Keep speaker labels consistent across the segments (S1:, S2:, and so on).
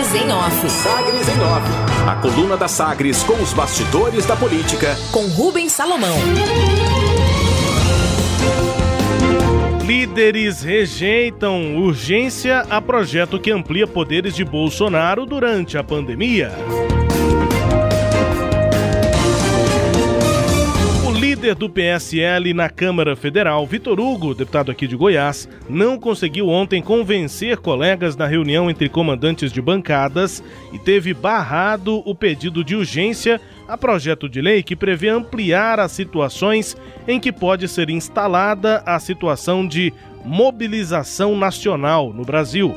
S1: Sagres em Off.
S2: Sagres em Off. A coluna da Sagres com os bastidores da política.
S1: Com Rubens Salomão.
S3: Líderes rejeitam urgência a projeto que amplia poderes de Bolsonaro durante a pandemia. Líder do PSL na Câmara Federal, Vitor Hugo, deputado aqui de Goiás, não conseguiu ontem convencer colegas na reunião entre comandantes de bancadas e teve barrado o pedido de urgência a projeto de lei que prevê ampliar as situações em que pode ser instalada a situação de mobilização nacional no Brasil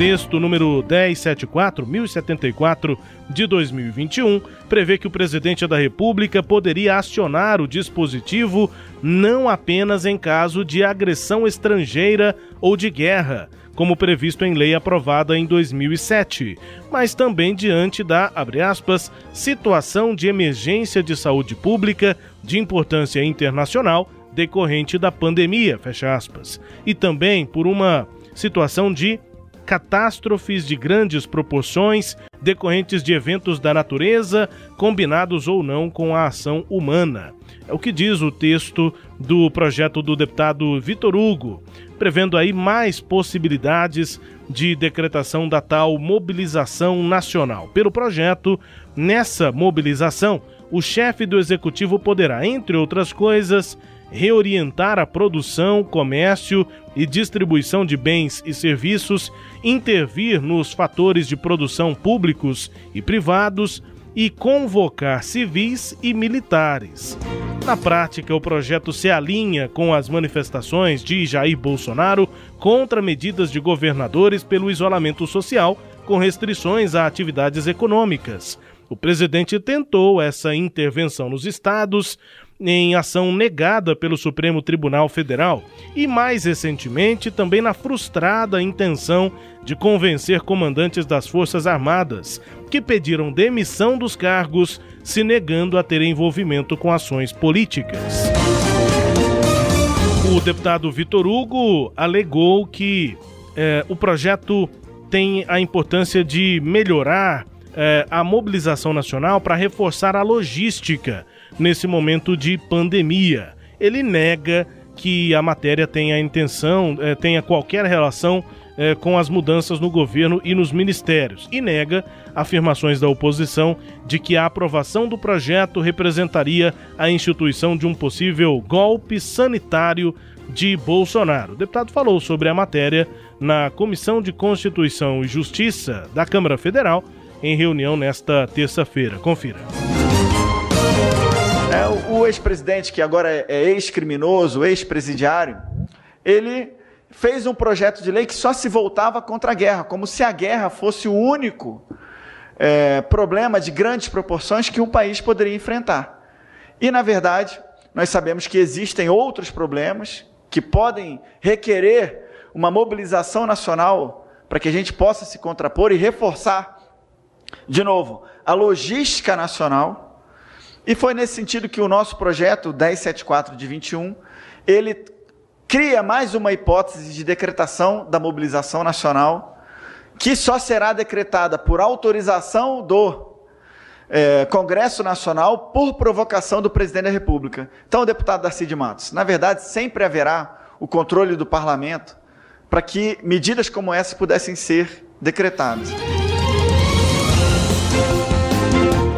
S3: texto número 1074, 1074 de 2021, prevê que o presidente da República poderia acionar o dispositivo não apenas em caso de agressão estrangeira ou de guerra, como previsto em lei aprovada em 2007, mas também diante da, aspas, situação de emergência de saúde pública de importância internacional decorrente da pandemia, fecha aspas, e também por uma situação de catástrofes de grandes proporções decorrentes de eventos da natureza, combinados ou não com a ação humana. É o que diz o texto do projeto do deputado Vitor Hugo, prevendo aí mais possibilidades de decretação da tal mobilização nacional. Pelo projeto, nessa mobilização, o chefe do executivo poderá, entre outras coisas, reorientar a produção, comércio e distribuição de bens e serviços, intervir nos fatores de produção públicos e privados e convocar civis e militares. Na prática, o projeto se alinha com as manifestações de Jair Bolsonaro contra medidas de governadores pelo isolamento social, com restrições a atividades econômicas. O presidente tentou essa intervenção nos estados, em ação negada pelo Supremo Tribunal Federal e, mais recentemente, também na frustrada intenção de convencer comandantes das Forças Armadas, que pediram demissão dos cargos, se negando a ter envolvimento com ações políticas. O deputado Vitor Hugo alegou que eh, o projeto tem a importância de melhorar eh, a mobilização nacional para reforçar a logística nesse momento de pandemia. Ele nega que a matéria tenha intenção, eh, tenha qualquer relação eh, com as mudanças no governo e nos ministérios, e nega afirmações da oposição de que a aprovação do projeto representaria a instituição de um possível golpe sanitário de Bolsonaro. O deputado falou sobre a matéria na Comissão de Constituição e Justiça da Câmara Federal em reunião nesta terça-feira. Confira.
S4: É, o ex-presidente, que agora é ex-criminoso, ex-presidiário, ele fez um projeto de lei que só se voltava contra a guerra, como se a guerra fosse o único é, problema de grandes proporções que um país poderia enfrentar. E, na verdade, nós sabemos que existem outros problemas que podem requerer uma mobilização nacional para que a gente possa se contrapor e reforçar, de novo, a logística nacional e foi nesse sentido que o nosso projeto 1074 de 21, ele cria mais uma hipótese de decretação da mobilização nacional, que só será decretada por autorização do é, Congresso Nacional por provocação do presidente da República. Então, deputado Darcy de Matos, na verdade, sempre haverá o controle do parlamento para que medidas como essa pudessem ser decretadas.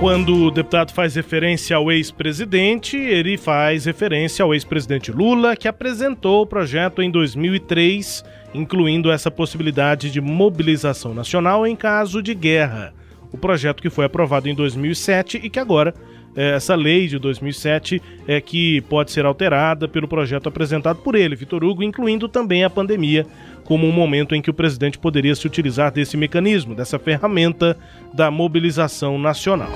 S3: Quando o deputado faz referência ao ex-presidente, ele faz referência ao ex-presidente Lula, que apresentou o projeto em 2003, incluindo essa possibilidade de mobilização nacional em caso de guerra. O projeto que foi aprovado em 2007 e que agora essa lei de 2007 é que pode ser alterada pelo projeto apresentado por ele, Vitor Hugo, incluindo também a pandemia como um momento em que o presidente poderia se utilizar desse mecanismo, dessa ferramenta da mobilização nacional.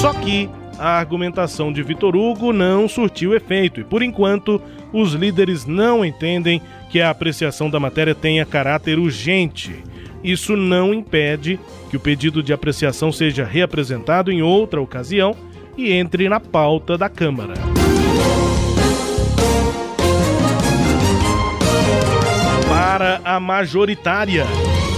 S3: Só que a argumentação de Vitor Hugo não surtiu efeito e, por enquanto, os líderes não entendem que a apreciação da matéria tenha caráter urgente. Isso não impede que o pedido de apreciação seja reapresentado em outra ocasião e entre na pauta da Câmara. Para a majoritária.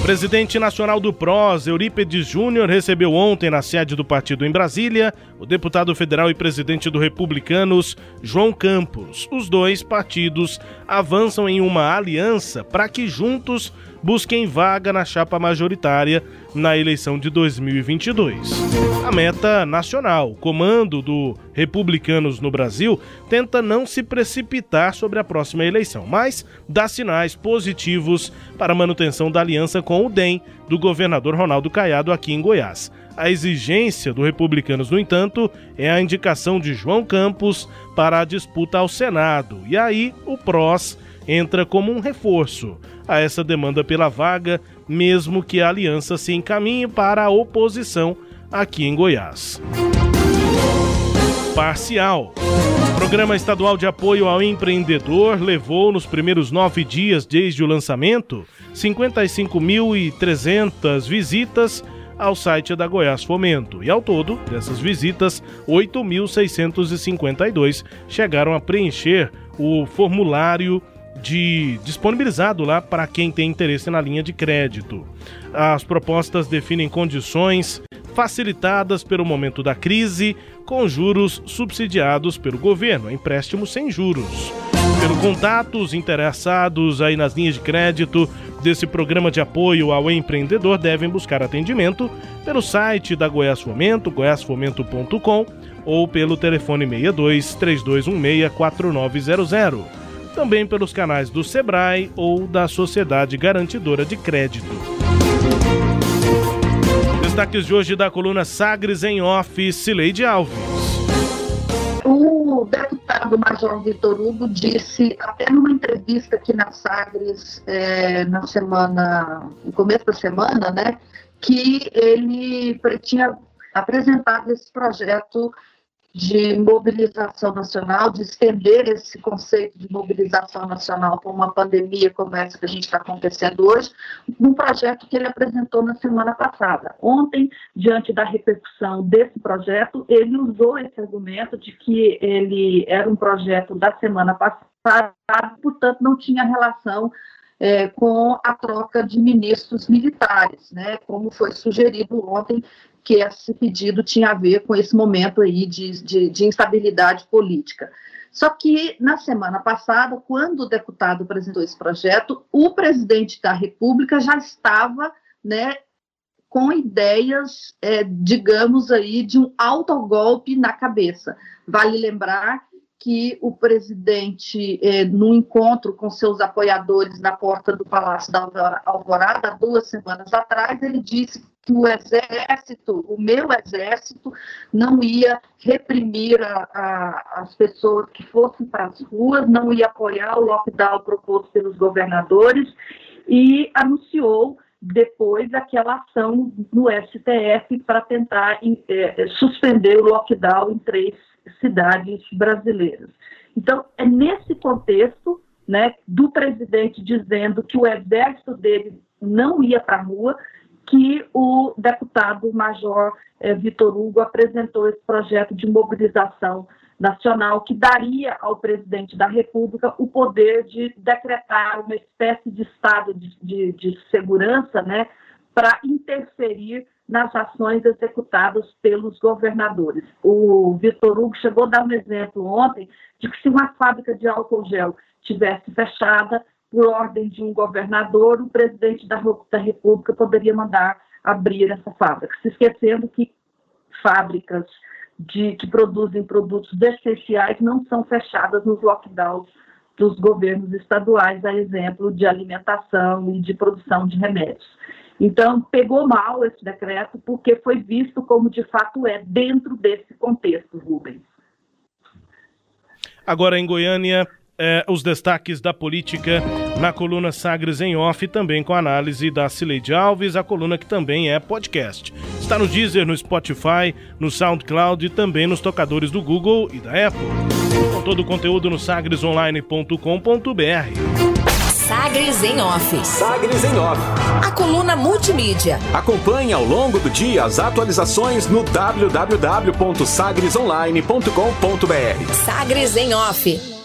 S3: Presidente nacional do PROS, Eurípedes Júnior, recebeu ontem na sede do partido em Brasília o deputado federal e presidente do Republicanos, João Campos. Os dois partidos avançam em uma aliança para que juntos busquem vaga na chapa majoritária na eleição de 2022. A meta nacional, comando do Republicanos no Brasil, tenta não se precipitar sobre a próxima eleição, mas dá sinais positivos para a manutenção da aliança com o DEM do governador Ronaldo Caiado aqui em Goiás. A exigência do Republicanos, no entanto, é a indicação de João Campos para a disputa ao Senado. E aí o PROS entra como um reforço a essa demanda pela vaga, mesmo que a aliança se encaminhe para a oposição aqui em Goiás. Parcial. O Programa Estadual de Apoio ao Empreendedor levou, nos primeiros nove dias desde o lançamento, 55.300 visitas ao site da Goiás Fomento. E ao todo, dessas visitas, 8.652 chegaram a preencher o formulário de disponibilizado lá para quem tem interesse na linha de crédito. As propostas definem condições facilitadas pelo momento da crise, com juros subsidiados pelo governo, empréstimo sem juros. Pelo contato, os interessados aí nas linhas de crédito desse programa de apoio ao empreendedor devem buscar atendimento pelo site da Goiás Fomento, goiasfomento.com ou pelo telefone 62 3216 4900 também pelos canais do Sebrae ou da Sociedade Garantidora de Crédito. Destaques de hoje da coluna Sagres em Off, Cileide Alves.
S1: O deputado Major Vitor Hugo disse, até numa entrevista aqui na Sagres, é, na semana, no começo da semana, né, que ele tinha apresentado esse projeto de mobilização nacional, de estender esse conceito de mobilização nacional para uma pandemia como essa que a gente está acontecendo hoje, num projeto que ele apresentou na semana passada. Ontem, diante da repercussão desse projeto, ele usou esse argumento de que ele era um projeto da semana passada, portanto, não tinha relação é, com a troca de ministros militares, né, como foi sugerido ontem que esse pedido tinha a ver com esse momento aí de, de, de instabilidade política. Só que na semana passada, quando o deputado apresentou esse projeto, o presidente da República já estava, né, com ideias, é, digamos aí, de um autogolpe na cabeça. Vale lembrar que o presidente, eh, no encontro com seus apoiadores na porta do Palácio da Alvorada, duas semanas atrás, ele disse o exército, o meu exército, não ia reprimir a, a, as pessoas que fossem para as ruas, não ia apoiar o lockdown proposto pelos governadores e anunciou depois aquela ação no STF para tentar eh, suspender o lockdown em três cidades brasileiras. Então, é nesse contexto né, do presidente dizendo que o exército dele não ia para a rua, que o deputado Major eh, Vitor Hugo apresentou esse projeto de mobilização nacional que daria ao presidente da República o poder de decretar uma espécie de estado de, de, de segurança né, para interferir nas ações executadas pelos governadores. O Vitor Hugo chegou a dar um exemplo ontem de que se uma fábrica de álcool gel tivesse fechada por ordem de um governador, o presidente da, República poderia mandar abrir essa fábrica, se esquecendo que fábricas de, que produzem produtos essenciais não são fechadas nos lockdowns dos governos estaduais, a exemplo de alimentação e de produção de remédios. Então, pegou mal esse decreto, porque foi visto como de fato é dentro desse contexto, Rubens.
S3: Agora em Goiânia, eh, os destaques da política na coluna Sagres em Off, também com análise da Cileide Alves, a coluna que também é podcast. Está no Deezer, no Spotify, no SoundCloud e também nos tocadores do Google e da Apple. Com todo o conteúdo no sagresonline.com.br.
S5: Sagres em Off.
S2: Sagres em Off.
S5: A coluna multimídia.
S2: Acompanhe ao longo do dia as atualizações no www.sagresonline.com.br.
S5: Sagres em Off.